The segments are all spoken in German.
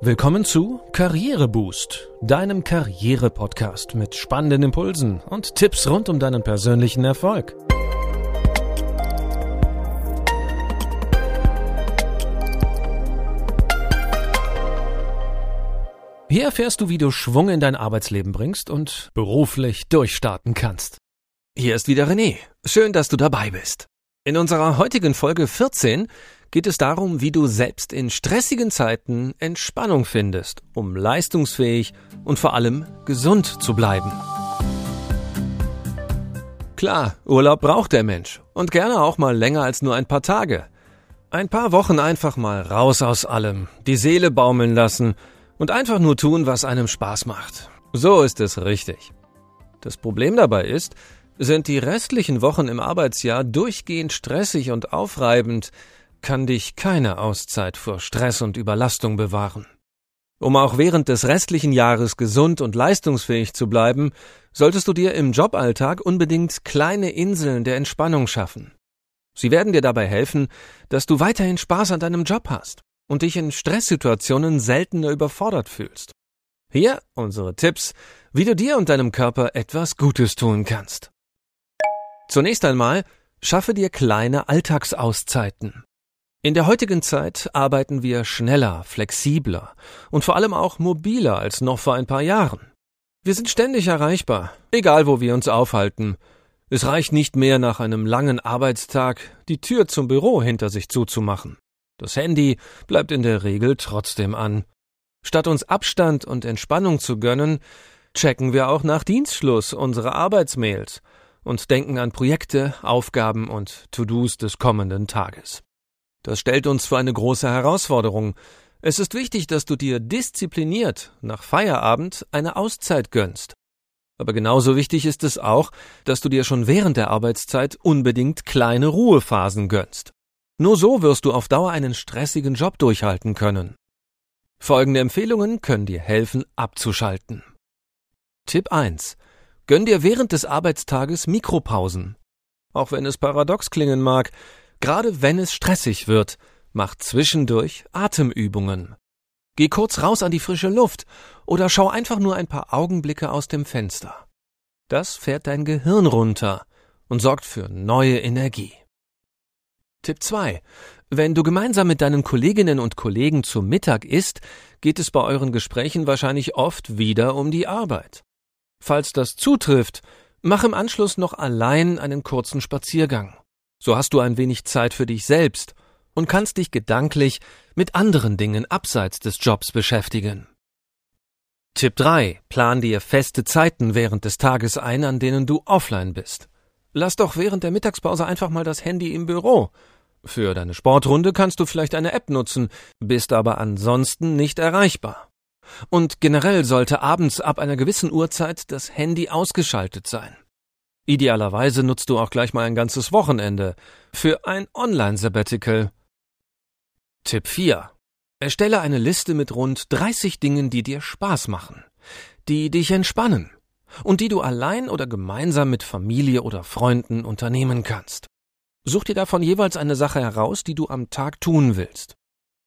Willkommen zu Karriereboost, deinem Karriere-Podcast mit spannenden Impulsen und Tipps rund um deinen persönlichen Erfolg. Hier erfährst du, wie du Schwung in dein Arbeitsleben bringst und beruflich durchstarten kannst. Hier ist wieder René. Schön, dass du dabei bist. In unserer heutigen Folge 14 geht es darum, wie du selbst in stressigen Zeiten Entspannung findest, um leistungsfähig und vor allem gesund zu bleiben. Klar, Urlaub braucht der Mensch und gerne auch mal länger als nur ein paar Tage. Ein paar Wochen einfach mal raus aus allem, die Seele baumeln lassen und einfach nur tun, was einem Spaß macht. So ist es richtig. Das Problem dabei ist, sind die restlichen Wochen im Arbeitsjahr durchgehend stressig und aufreibend, kann dich keine Auszeit vor Stress und Überlastung bewahren. Um auch während des restlichen Jahres gesund und leistungsfähig zu bleiben, solltest du dir im Joballtag unbedingt kleine Inseln der Entspannung schaffen. Sie werden dir dabei helfen, dass du weiterhin Spaß an deinem Job hast und dich in Stresssituationen seltener überfordert fühlst. Hier unsere Tipps, wie du dir und deinem Körper etwas Gutes tun kannst. Zunächst einmal schaffe dir kleine Alltagsauszeiten. In der heutigen Zeit arbeiten wir schneller, flexibler und vor allem auch mobiler als noch vor ein paar Jahren. Wir sind ständig erreichbar, egal wo wir uns aufhalten. Es reicht nicht mehr nach einem langen Arbeitstag, die Tür zum Büro hinter sich zuzumachen. Das Handy bleibt in der Regel trotzdem an. Statt uns Abstand und Entspannung zu gönnen, checken wir auch nach Dienstschluss unsere Arbeitsmails und denken an Projekte, Aufgaben und To-Dos des kommenden Tages. Das stellt uns vor eine große Herausforderung. Es ist wichtig, dass du dir diszipliniert nach Feierabend eine Auszeit gönnst. Aber genauso wichtig ist es auch, dass du dir schon während der Arbeitszeit unbedingt kleine Ruhephasen gönnst. Nur so wirst du auf Dauer einen stressigen Job durchhalten können. Folgende Empfehlungen können dir helfen, abzuschalten. Tipp 1. Gönn dir während des Arbeitstages Mikropausen. Auch wenn es paradox klingen mag, Gerade wenn es stressig wird, mach zwischendurch Atemübungen. Geh kurz raus an die frische Luft oder schau einfach nur ein paar Augenblicke aus dem Fenster. Das fährt dein Gehirn runter und sorgt für neue Energie. Tipp 2. Wenn du gemeinsam mit deinen Kolleginnen und Kollegen zum Mittag isst, geht es bei euren Gesprächen wahrscheinlich oft wieder um die Arbeit. Falls das zutrifft, mach im Anschluss noch allein einen kurzen Spaziergang. So hast du ein wenig Zeit für dich selbst und kannst dich gedanklich mit anderen Dingen abseits des Jobs beschäftigen. Tipp 3. Plan dir feste Zeiten während des Tages ein, an denen du offline bist. Lass doch während der Mittagspause einfach mal das Handy im Büro. Für deine Sportrunde kannst du vielleicht eine App nutzen, bist aber ansonsten nicht erreichbar. Und generell sollte abends ab einer gewissen Uhrzeit das Handy ausgeschaltet sein. Idealerweise nutzt du auch gleich mal ein ganzes Wochenende für ein Online-Sabbatical. Tipp 4. Erstelle eine Liste mit rund 30 Dingen, die dir Spaß machen, die dich entspannen und die du allein oder gemeinsam mit Familie oder Freunden unternehmen kannst. Such dir davon jeweils eine Sache heraus, die du am Tag tun willst.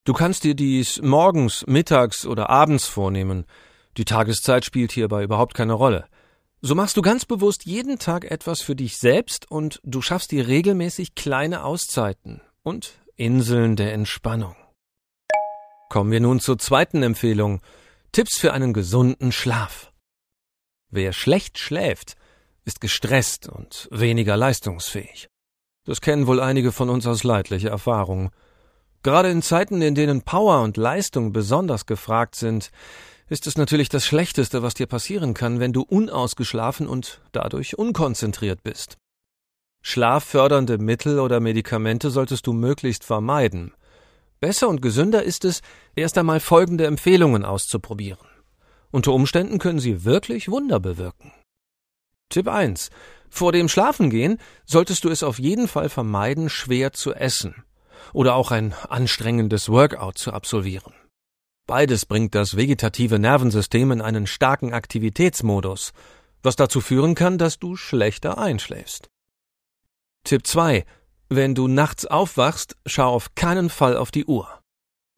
Du kannst dir dies morgens, mittags oder abends vornehmen. Die Tageszeit spielt hierbei überhaupt keine Rolle. So machst du ganz bewusst jeden Tag etwas für dich selbst und du schaffst dir regelmäßig kleine Auszeiten und Inseln der Entspannung. Kommen wir nun zur zweiten Empfehlung. Tipps für einen gesunden Schlaf. Wer schlecht schläft, ist gestresst und weniger leistungsfähig. Das kennen wohl einige von uns aus leidlicher Erfahrung. Gerade in Zeiten, in denen Power und Leistung besonders gefragt sind, ist es natürlich das Schlechteste, was dir passieren kann, wenn du unausgeschlafen und dadurch unkonzentriert bist. Schlaffördernde Mittel oder Medikamente solltest du möglichst vermeiden. Besser und gesünder ist es, erst einmal folgende Empfehlungen auszuprobieren. Unter Umständen können sie wirklich Wunder bewirken. Tipp 1. Vor dem Schlafengehen solltest du es auf jeden Fall vermeiden, schwer zu essen oder auch ein anstrengendes Workout zu absolvieren. Beides bringt das vegetative Nervensystem in einen starken Aktivitätsmodus, was dazu führen kann, dass du schlechter einschläfst. Tipp 2. Wenn du nachts aufwachst, schau auf keinen Fall auf die Uhr.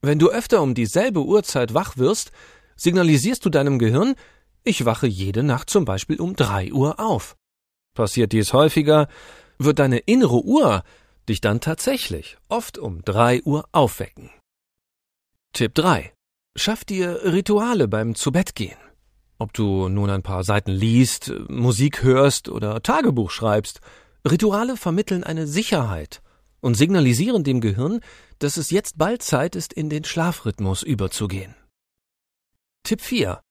Wenn du öfter um dieselbe Uhrzeit wach wirst, signalisierst du deinem Gehirn, ich wache jede Nacht zum Beispiel um drei Uhr auf. Passiert dies häufiger, wird deine innere Uhr dich dann tatsächlich oft um drei Uhr aufwecken. Tipp 3. Schaff dir Rituale beim Zubettgehen. Ob du nun ein paar Seiten liest, Musik hörst oder Tagebuch schreibst, Rituale vermitteln eine Sicherheit und signalisieren dem Gehirn, dass es jetzt bald Zeit ist, in den Schlafrhythmus überzugehen. Tipp 4.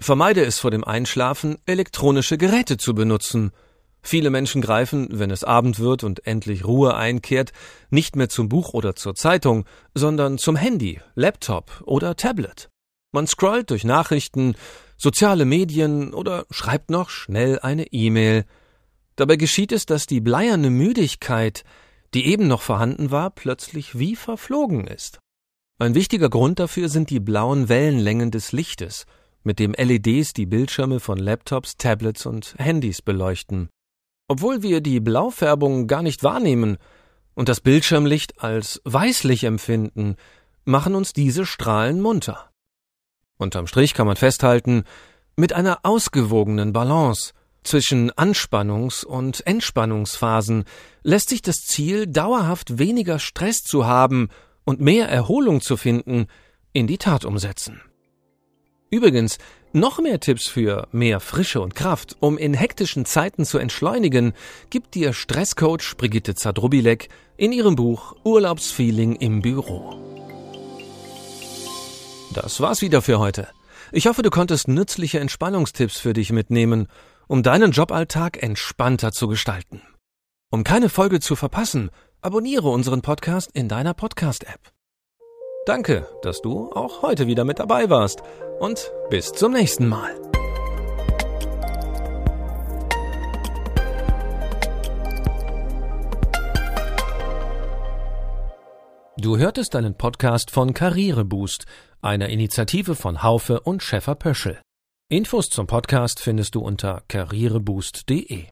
Vermeide es vor dem Einschlafen, elektronische Geräte zu benutzen. Viele Menschen greifen, wenn es Abend wird und endlich Ruhe einkehrt, nicht mehr zum Buch oder zur Zeitung, sondern zum Handy, Laptop oder Tablet. Man scrollt durch Nachrichten, soziale Medien oder schreibt noch schnell eine E-Mail. Dabei geschieht es, dass die bleierne Müdigkeit, die eben noch vorhanden war, plötzlich wie verflogen ist. Ein wichtiger Grund dafür sind die blauen Wellenlängen des Lichtes, mit dem LEDs die Bildschirme von Laptops, Tablets und Handys beleuchten. Obwohl wir die Blaufärbung gar nicht wahrnehmen und das Bildschirmlicht als weißlich empfinden, machen uns diese Strahlen munter. Unterm Strich kann man festhalten, mit einer ausgewogenen Balance zwischen Anspannungs- und Entspannungsphasen lässt sich das Ziel, dauerhaft weniger Stress zu haben und mehr Erholung zu finden, in die Tat umsetzen. Übrigens, noch mehr Tipps für mehr Frische und Kraft, um in hektischen Zeiten zu entschleunigen, gibt dir Stresscoach Brigitte Zadrubilek in ihrem Buch Urlaubsfeeling im Büro. Das war's wieder für heute. Ich hoffe, du konntest nützliche Entspannungstipps für dich mitnehmen, um deinen Joballtag entspannter zu gestalten. Um keine Folge zu verpassen, abonniere unseren Podcast in deiner Podcast-App. Danke, dass du auch heute wieder mit dabei warst und bis zum nächsten Mal. Du hörtest einen Podcast von Karriereboost, einer Initiative von Haufe und Schäfer Pöschel. Infos zum Podcast findest du unter karriereboost.de.